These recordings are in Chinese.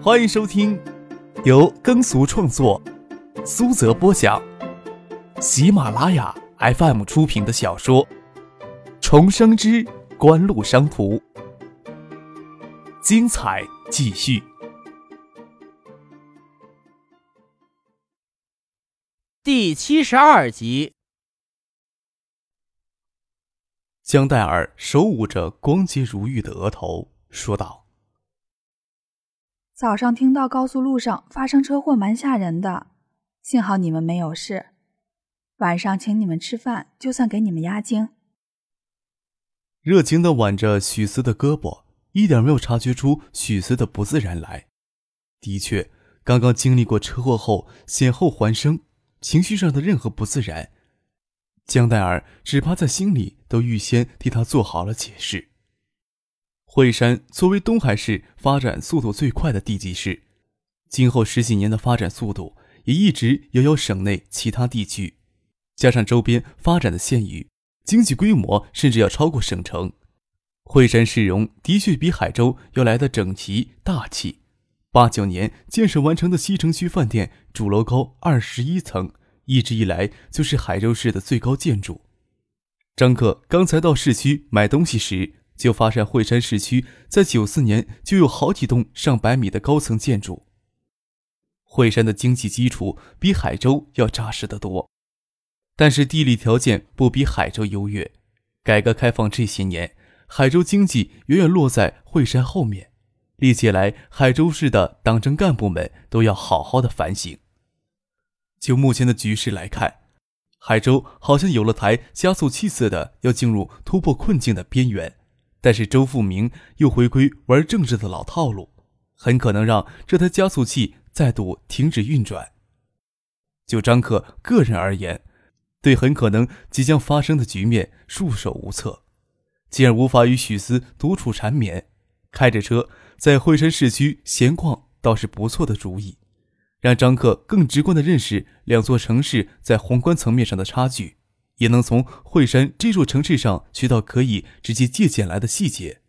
欢迎收听由耕俗创作、苏泽播讲、喜马拉雅 FM 出品的小说《重生之官路商途》，精彩继续，第七十二集。江黛儿手捂着光洁如玉的额头，说道。早上听到高速路上发生车祸，蛮吓人的。幸好你们没有事。晚上请你们吃饭，就算给你们压惊。热情的挽着许思的胳膊，一点没有察觉出许思的不自然来。的确，刚刚经历过车祸后险后还生，情绪上的任何不自然，江黛儿只怕在心里都预先替他做好了解释。惠山作为东海市发展速度最快的地级市，今后十几年的发展速度也一直遥遥省内其他地区，加上周边发展的县域，经济规模甚至要超过省城。惠山市容的确比海州要来的整齐大气。八九年建设完成的西城区饭店主楼高二十一层，一直以来就是海州市的最高建筑。张克刚才到市区买东西时。就发现惠山市区在九四年就有好几栋上百米的高层建筑。惠山的经济基础比海州要扎实得多，但是地理条件不比海州优越。改革开放这些年，海州经济远远落在惠山后面。历届来，海州市的党政干部们都要好好的反省。就目前的局势来看，海州好像有了台加速器似的，要进入突破困境的边缘。但是周富明又回归玩政治的老套路，很可能让这台加速器再度停止运转。就张克个人而言，对很可能即将发生的局面束手无策。既然无法与许思独处缠绵，开着车在惠山市区闲逛倒是不错的主意，让张克更直观地认识两座城市在宏观层面上的差距。也能从惠山这座城市上学到可以直接借鉴来的细节。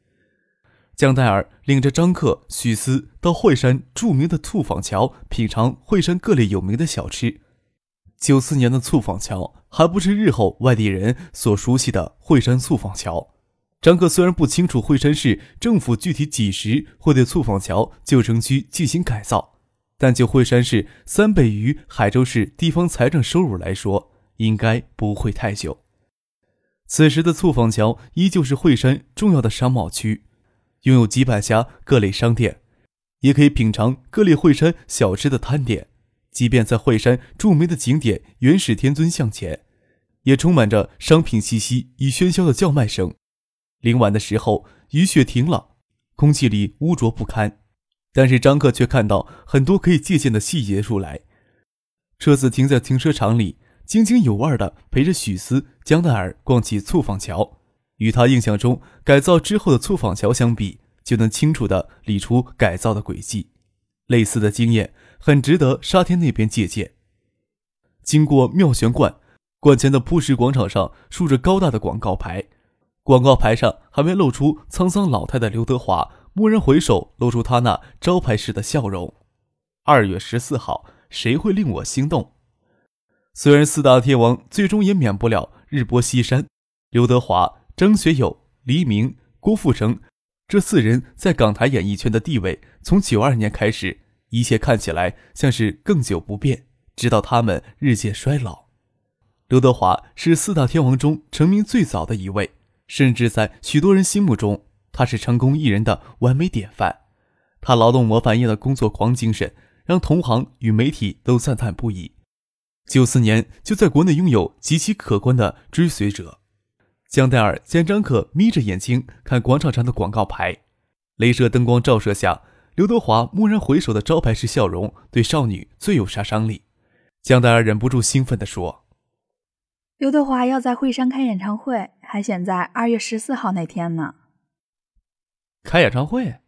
江黛儿领着张克、许思到惠山著名的醋坊桥品尝惠山各类有名的小吃。九四年的醋坊桥还不是日后外地人所熟悉的惠山醋坊桥。张克虽然不清楚惠山市政府具体几时会对醋坊桥旧城区进行改造，但就惠山市三倍于海州市地方财政收入来说，应该不会太久。此时的醋坊桥依旧是惠山重要的商贸区，拥有几百家各类商店，也可以品尝各类惠山小吃的摊点。即便在惠山著名的景点元始天尊像前，也充满着商品气息与喧嚣的叫卖声。临晚的时候，雨雪停了，空气里污浊不堪，但是张克却看到很多可以借鉴的细节出来。车子停在停车场里。津津有味地陪着许思、江奈儿逛起醋坊桥，与他印象中改造之后的醋坊桥相比，就能清楚地理出改造的轨迹。类似的经验很值得沙田那边借鉴。经过妙玄观，观前的铺石广场上竖着高大的广告牌，广告牌上还没露出沧桑老态的刘德华，蓦然回首，露出他那招牌式的笑容。二月十四号，谁会令我心动？虽然四大天王最终也免不了日薄西山，刘德华、张学友、黎明、郭富城这四人在港台演艺圈的地位，从九二年开始，一切看起来像是更久不变，直到他们日渐衰老。刘德华是四大天王中成名最早的一位，甚至在许多人心目中，他是成功艺人的完美典范。他劳动模范一样的工作狂精神，让同行与媒体都赞叹不已。九四年就在国内拥有极其可观的追随者。江黛尔见张可眯着眼睛看广场上的广告牌，镭射灯光照射下，刘德华蓦然回首的招牌式笑容，对少女最有杀伤力。江黛尔忍不住兴奋地说：“刘德华要在惠山开演唱会，还选在二月十四号那天呢。”开演唱会？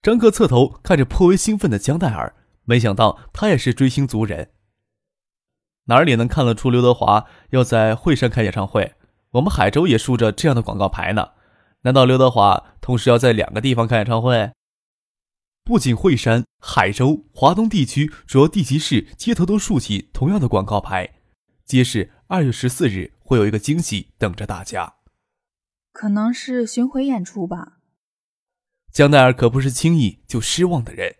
张克侧头看着颇为兴奋的江黛尔，没想到他也是追星族人。哪里能看得出刘德华要在惠山开演唱会？我们海州也竖着这样的广告牌呢。难道刘德华同时要在两个地方开演唱会？不仅惠山、海州、华东地区主要地级市街头都竖起同样的广告牌，揭示二月十四日会有一个惊喜等着大家。可能是巡回演出吧。江奈儿可不是轻易就失望的人。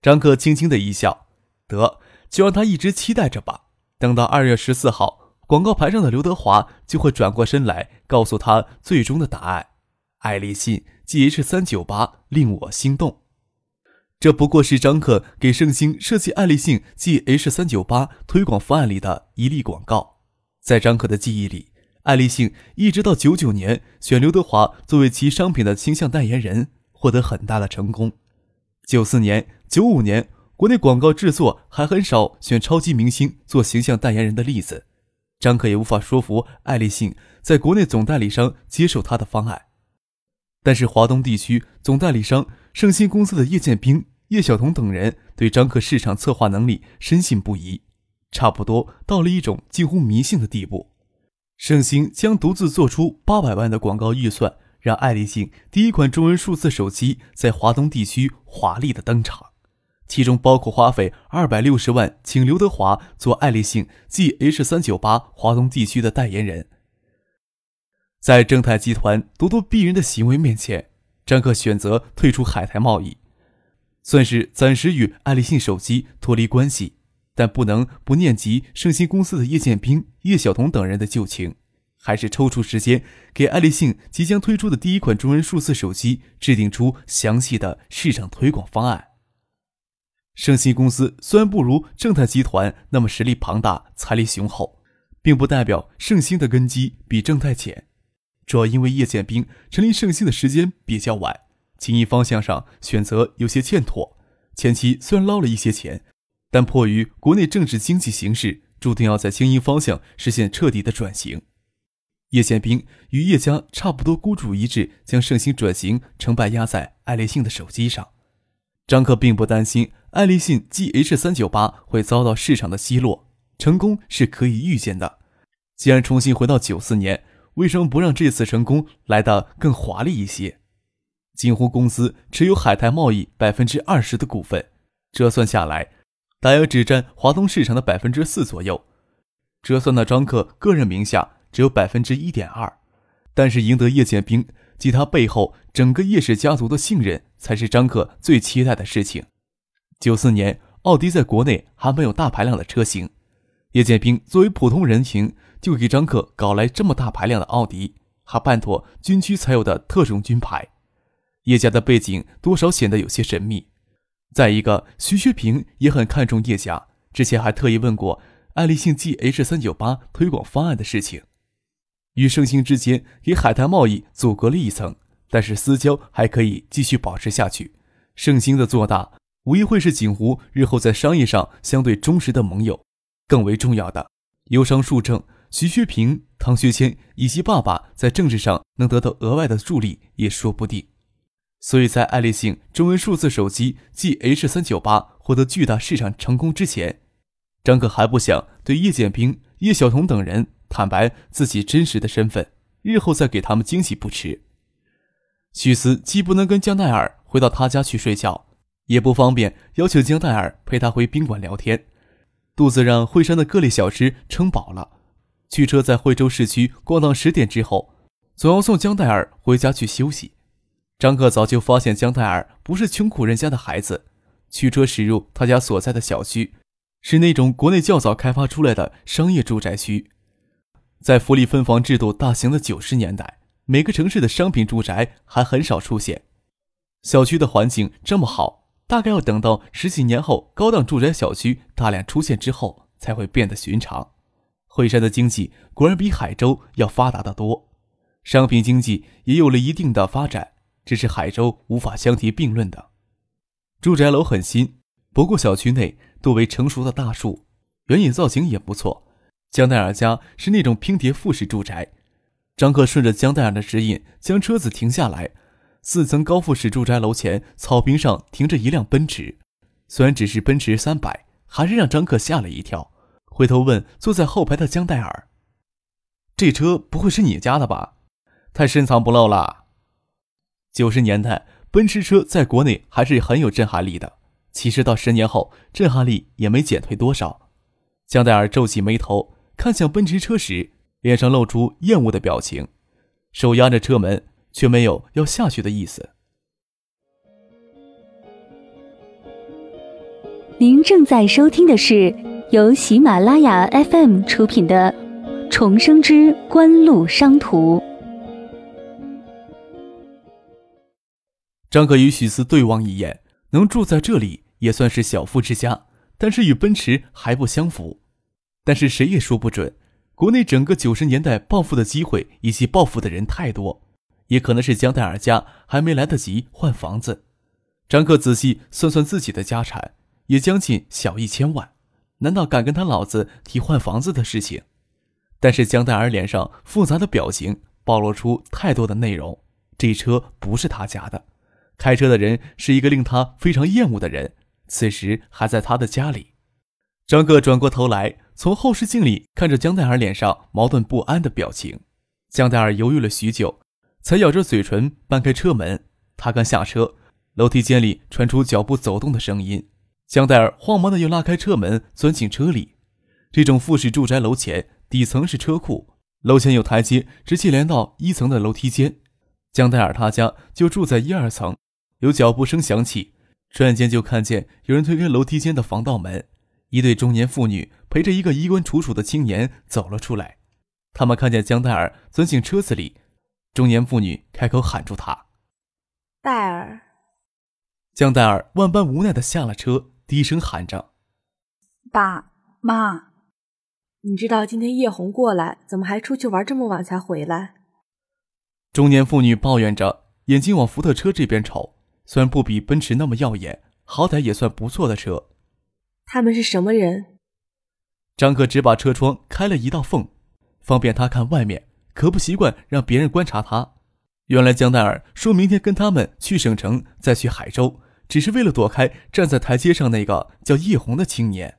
张克轻轻的一笑，得，就让他一直期待着吧。等到二月十四号，广告牌上的刘德华就会转过身来，告诉他最终的答案。爱立信 GH 三九八令我心动。这不过是张克给盛兴设计爱立信 GH 三九八推广方案里的一例广告。在张克的记忆里，爱立信一直到九九年选刘德华作为其商品的形象代言人，获得很大的成功。九四年、九五年，国内广告制作还很少选超级明星做形象代言人的例子。张克也无法说服爱立信在国内总代理商接受他的方案。但是华东地区总代理商盛兴公司的叶剑兵。叶晓彤等人对张克市场策划能力深信不疑，差不多到了一种近乎迷信的地步。盛兴将独自做出八百万的广告预算，让爱立信第一款中文数字手机在华东地区华丽的登场，其中包括花费二百六十万请刘德华做爱立信 GH 三九八华东地区的代言人。在正泰集团咄咄逼人的行为面前，张克选择退出海苔贸易。算是暂时与爱立信手机脱离关系，但不能不念及盛兴公司的叶剑兵、叶晓彤等人的旧情，还是抽出时间给爱立信即将推出的第一款中文数字手机制定出详细的市场推广方案。盛兴公司虽然不如正泰集团那么实力庞大、财力雄厚，并不代表盛兴的根基比正泰浅，主要因为叶剑兵成立盛兴的时间比较晚。经营方向上选择有些欠妥，前期虽然捞了一些钱，但迫于国内政治经济形势，注定要在经营方向实现彻底的转型。叶剑兵与叶家差不多孤注一掷，将盛兴转型成败压在爱立信的手机上。张克并不担心爱立信 GH 三九八会遭到市场的奚落，成功是可以预见的。既然重新回到九四年，为什么不让这次成功来得更华丽一些？锦湖公司持有海泰贸易百分之二十的股份，折算下来，大约只占华东市场的百分之四左右。折算到张克个人名下，只有百分之一点二。但是赢得叶剑兵及他背后整个叶氏家族的信任，才是张克最期待的事情。九四年，奥迪在国内还没有大排量的车型，叶剑兵作为普通人情，就给张克搞来这么大排量的奥迪，还办妥军区才有的特种军牌。叶家的背景多少显得有些神秘。再一个，徐学平也很看重叶家，之前还特意问过爱立信 GH 三九八推广方案的事情。与盛兴之间给海泰贸易阻隔了一层，但是私交还可以继续保持下去。盛兴的做大，无疑会是锦湖日后在商业上相对忠实的盟友。更为重要的，忧商数正、徐学平、唐学谦以及爸爸在政治上能得到额外的助力，也说不定。所以在爱立信中文数字手机 GH 三九八获得巨大市场成功之前，张克还不想对叶剑兵、叶晓彤等人坦白自己真实的身份，日后再给他们惊喜不迟。许思既不能跟江奈尔回到他家去睡觉，也不方便邀请江奈尔陪他回宾馆聊天，肚子让惠山的各类小吃撑饱了，驱车在惠州市区逛到十点之后，总要送江奈尔回家去休息。张克早就发现江奈尔不是穷苦人家的孩子，驱车驶入他家所在的小区，是那种国内较早开发出来的商业住宅区。在福利分房制度大行的九十年代，每个城市的商品住宅还很少出现。小区的环境这么好，大概要等到十几年后，高档住宅小区大量出现之后，才会变得寻常。惠山的经济果然比海州要发达得多，商品经济也有了一定的发展。这是海州无法相提并论的。住宅楼很新，不过小区内多为成熟的大树，原野造型也不错。江奈尔家是那种拼叠复式住宅。张克顺着江黛尔的指引，将车子停下来。四层高复式住宅楼前草坪上停着一辆奔驰，虽然只是奔驰三百，还是让张克吓了一跳。回头问坐在后排的江黛尔：“这车不会是你家的吧？太深藏不露了。”九十年代，奔驰车在国内还是很有震撼力的。其实到十年后，震撼力也没减退多少。江黛儿皱起眉头，看向奔驰车时，脸上露出厌恶的表情，手压着车门，却没有要下去的意思。您正在收听的是由喜马拉雅 FM 出品的《重生之官路商途》。张可与许思对望一眼，能住在这里也算是小富之家，但是与奔驰还不相符。但是谁也说不准，国内整个九十年代暴富的机会以及暴富的人太多，也可能是江黛儿家还没来得及换房子。张克仔细算算自己的家产，也将近小一千万，难道敢跟他老子提换房子的事情？但是江黛儿脸上复杂的表情暴露出太多的内容，这车不是他家的，开车的人是一个令他非常厌恶的人，此时还在他的家里。张克转过头来。从后视镜里看着江黛儿脸上矛盾不安的表情，江黛儿犹豫了许久，才咬着嘴唇搬开车门。他刚下车，楼梯间里传出脚步走动的声音。江黛儿慌忙的又拉开车门，钻进车里。这种复式住宅楼前底层是车库，楼前有台阶，直接连到一层的楼梯间。江黛儿他家就住在一二层。有脚步声响起，转眼间就看见有人推开楼梯间的防盗门。一对中年妇女陪着一个衣冠楚楚的青年走了出来，他们看见江黛儿钻进车子里，中年妇女开口喊住他：“戴儿。”江黛儿万般无奈的下了车，低声喊着：“爸妈。”你知道今天叶红过来，怎么还出去玩这么晚才回来？中年妇女抱怨着，眼睛往福特车这边瞅，虽然不比奔驰那么耀眼，好歹也算不错的车。他们是什么人？张克只把车窗开了一道缝，方便他看外面，可不习惯让别人观察他。原来江黛儿说明天跟他们去省城，再去海州，只是为了躲开站在台阶上那个叫叶红的青年。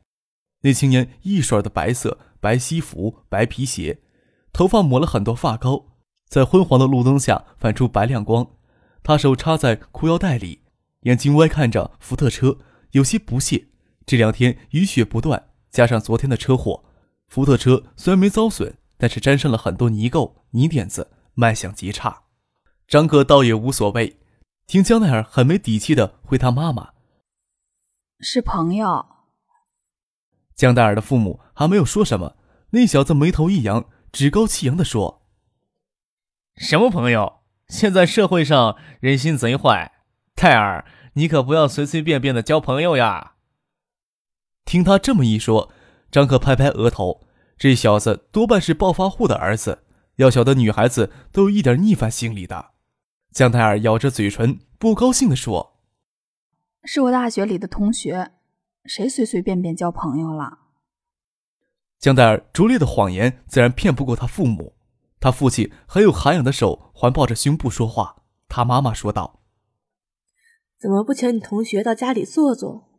那青年一甩的白色白西服、白皮鞋，头发抹了很多发膏，在昏黄的路灯下反出白亮光。他手插在裤腰带里，眼睛歪看着福特车，有些不屑。这两天雨雪不断，加上昨天的车祸，福特车虽然没遭损，但是沾上了很多泥垢、泥点子，卖相极差。张克倒也无所谓，听江奈儿很没底气的回他妈妈：“是朋友。”江奈尔的父母还没有说什么，那小子眉头一扬，趾高气扬的说：“什么朋友？现在社会上人心贼坏，泰尔，你可不要随随便便的交朋友呀。”听他这么一说，张可拍拍额头，这小子多半是暴发户的儿子。要晓得，女孩子都有一点逆反心理的。江泰尔咬着嘴唇，不高兴地说：“是我大学里的同学，谁随随便便交朋友了？”江泰尔拙劣的谎言自然骗不过他父母。他父亲很有涵养的手环抱着胸部说话。他妈妈说道：“怎么不请你同学到家里坐坐？”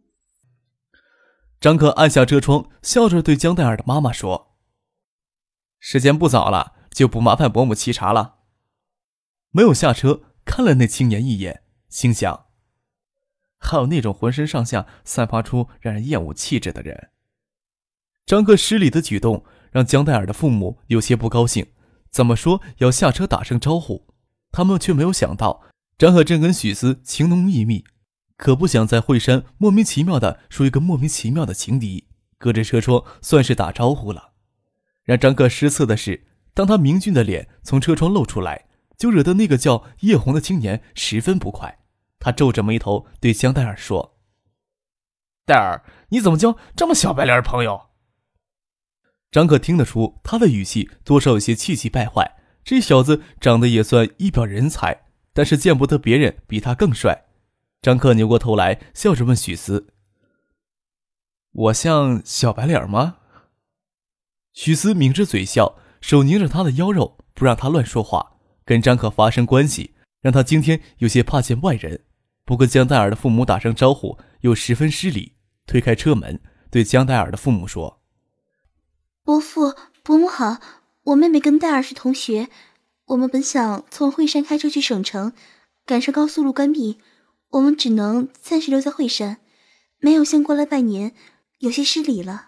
张克按下车窗，笑着对江黛儿的妈妈说：“时间不早了，就不麻烦伯母沏茶了。”没有下车，看了那青年一眼，心想：“还有那种浑身上下散发出让人厌恶气质的人。”张克失礼的举动让江黛儿的父母有些不高兴，怎么说要下车打声招呼，他们却没有想到张可正跟许思情浓意密。可不想在惠山莫名其妙的说一个莫名其妙的情敌，隔着车窗算是打招呼了。让张克失策的是，当他明俊的脸从车窗露出来，就惹得那个叫叶红的青年十分不快。他皱着眉头对江黛尔说：“戴尔，你怎么交这么小白脸朋友？”张克听得出他的语气多少有些气急败坏。这小子长得也算一表人才，但是见不得别人比他更帅。张克扭过头来，笑着问许思：“我像小白脸吗？”许思抿着嘴笑，手捏着他的腰肉，不让他乱说话，跟张克发生关系，让他今天有些怕见外人。不跟江黛尔的父母打声招呼，又十分失礼，推开车门，对江黛尔的父母说：“伯父、伯母好，我妹妹跟黛尔是同学，我们本想从惠山开车去省城。”赶上高速路关闭，我们只能暂时留在惠山，没有先过来拜年，有些失礼了。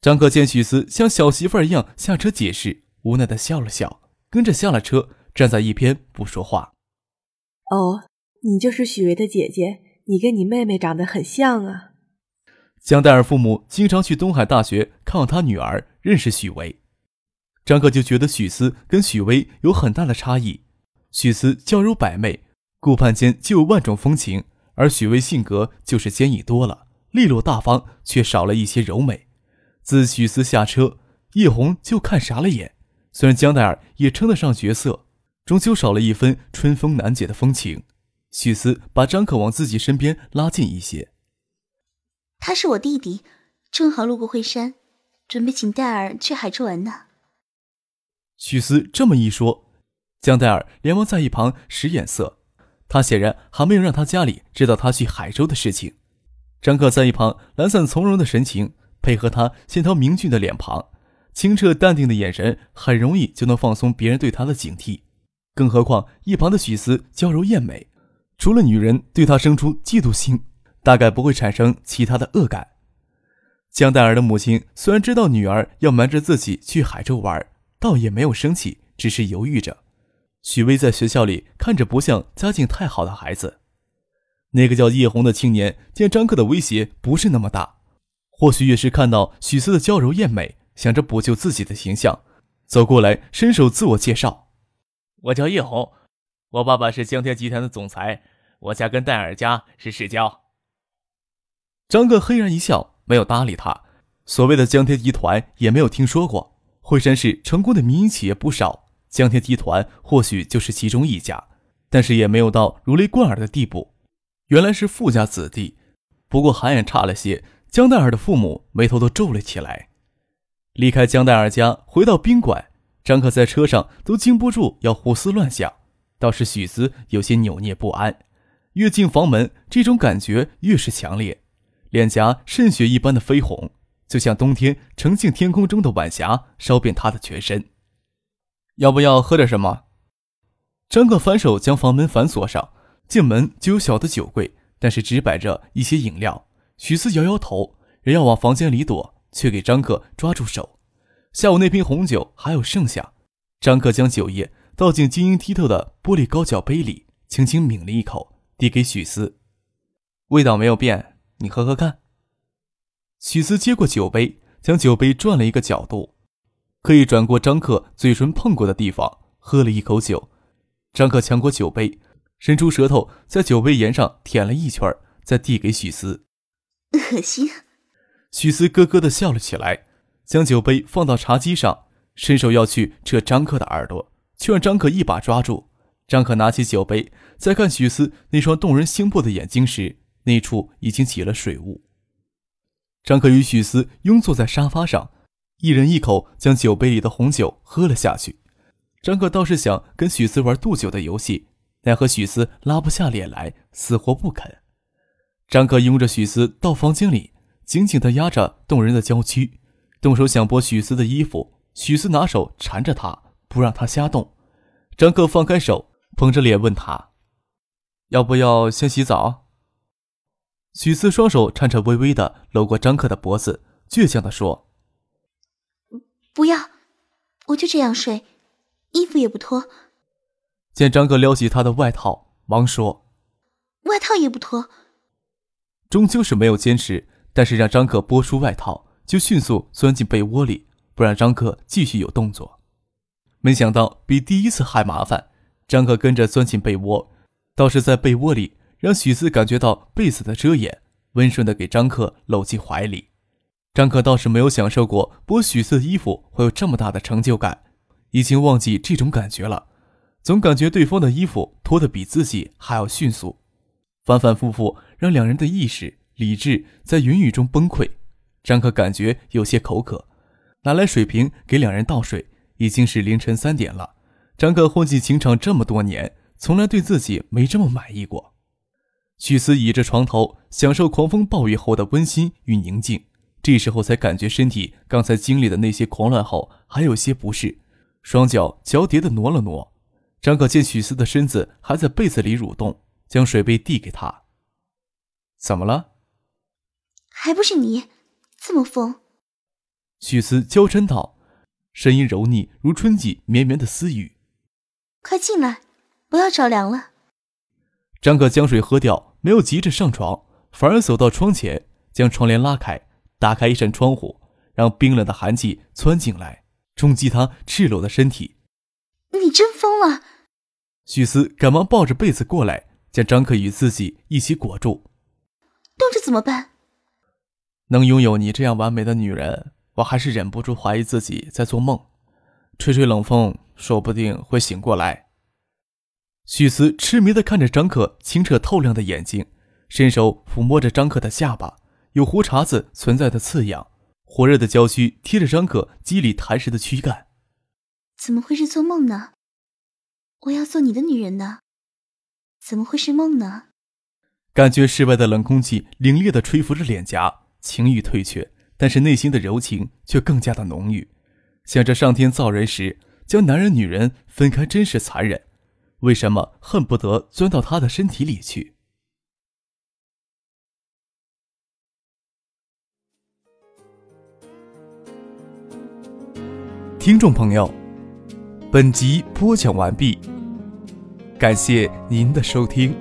张克见许思像小媳妇儿一样下车解释，无奈的笑了笑，跟着下了车，站在一边不说话。哦，你就是许巍的姐姐，你跟你妹妹长得很像啊。江黛儿父母经常去东海大学看望他女儿，认识许巍。张克就觉得许思跟许巍有很大的差异。许思娇柔百媚，顾盼间就有万种风情；而许巍性格就是坚毅多了，利落大方，却少了一些柔美。自许思下车，叶红就看傻了眼。虽然江黛儿也称得上绝色，终究少了一分春风难解的风情。许思把张可往自己身边拉近一些。他是我弟弟，正好路过惠山，准备请戴尔去海州玩呢。许思这么一说，江戴尔连忙在一旁使眼色。他显然还没有让他家里知道他去海州的事情。张克在一旁懒散从容的神情，配合他线条明俊的脸庞，清澈淡定的眼神，很容易就能放松别人对他的警惕。更何况一旁的许思娇柔艳美，除了女人对他生出嫉妒心。大概不会产生其他的恶感。江黛儿的母亲虽然知道女儿要瞒着自己去海州玩，倒也没有生气，只是犹豫着。许巍在学校里看着不像家境太好的孩子。那个叫叶红的青年见张克的威胁不是那么大，或许也是看到许思的娇柔艳美，想着补救自己的形象，走过来伸手自我介绍：“我叫叶红，我爸爸是江天集团的总裁，我家跟戴尔家是世交。”张克嘿然一笑，没有搭理他。所谓的江天集团也没有听说过。惠山市成功的民营企业不少，江天集团或许就是其中一家，但是也没有到如雷贯耳的地步。原来是富家子弟，不过涵养差了些。江黛儿的父母眉头都皱了起来。离开江黛儿家，回到宾馆，张克在车上都禁不住要胡思乱想。倒是许思有些扭捏不安，越进房门，这种感觉越是强烈。脸颊渗血一般的绯红，就像冬天澄净天空中的晚霞，烧遍他的全身。要不要喝点什么？张克反手将房门反锁上，进门就有小的酒柜，但是只摆着一些饮料。许思摇摇头，人要往房间里躲，却给张克抓住手。下午那瓶红酒还有剩下，张克将酒液倒进晶莹剔透的玻璃高脚杯里，轻轻抿了一口，递给许思，味道没有变。你喝喝看。许思接过酒杯，将酒杯转了一个角度，可以转过张克嘴唇碰过的地方，喝了一口酒。张克抢过酒杯，伸出舌头在酒杯沿上舔了一圈，再递给许思。恶心。许思咯咯的笑了起来，将酒杯放到茶几上，伸手要去扯张克的耳朵，却让张克一把抓住。张克拿起酒杯，在看许思那双动人心魄的眼睛时。那处已经起了水雾。张克与许思拥坐在沙发上，一人一口将酒杯里的红酒喝了下去。张克倒是想跟许思玩渡酒的游戏，奈何许思拉不下脸来，死活不肯。张克拥着许思到房间里，紧紧地压着动人的娇躯，动手想剥许思的衣服。许思拿手缠着他，不让他瞎动。张克放开手，捧着脸问他：“要不要先洗澡？”许思双手颤颤巍巍的搂过张克的脖子，倔强的说：“不要，我就这样睡，衣服也不脱。”见张克撩起他的外套，忙说：“外套也不脱。”终究是没有坚持，但是让张克剥出外套，就迅速钻进被窝里，不让张克继续有动作。没想到比第一次还麻烦，张克跟着钻进被窝，倒是在被窝里。让许四感觉到被子的遮掩，温顺的给张克搂进怀里。张克倒是没有享受过剥许思的衣服会有这么大的成就感，已经忘记这种感觉了。总感觉对方的衣服脱得比自己还要迅速，反反复复让两人的意识、理智在云雨中崩溃。张克感觉有些口渴，拿来水瓶给两人倒水。已经是凌晨三点了。张克混迹情场这么多年，从来对自己没这么满意过。许思倚着床头，享受狂风暴雨后的温馨与宁静。这时候才感觉身体刚才经历的那些狂乱后还有些不适，双脚交叠的挪了挪。张可见许思的身子还在被子里蠕动，将水杯递给他。怎么了？还不是你，这么疯。许思娇嗔道，声音柔腻如春季绵绵的私语。快进来，不要着凉了。张可将水喝掉，没有急着上床，反而走到窗前，将窗帘拉开，打开一扇窗户，让冰冷的寒气窜进来，冲击他赤裸的身体。你真疯了！许思赶忙抱着被子过来，将张可与自己一起裹住。冻着怎么办？能拥有你这样完美的女人，我还是忍不住怀疑自己在做梦。吹吹冷风，说不定会醒过来。许思痴迷的看着张可清澈透亮的眼睛，伸手抚摸着张可的下巴，有胡茬子存在的刺痒，火热的娇躯贴着张可肌理弹实的躯干。怎么会是做梦呢？我要做你的女人呢？怎么会是梦呢？感觉室外的冷空气凛冽的吹拂着脸颊，情欲退却，但是内心的柔情却更加的浓郁。想着上天造人时将男人女人分开，真是残忍。为什么恨不得钻到他的身体里去？听众朋友，本集播讲完毕，感谢您的收听。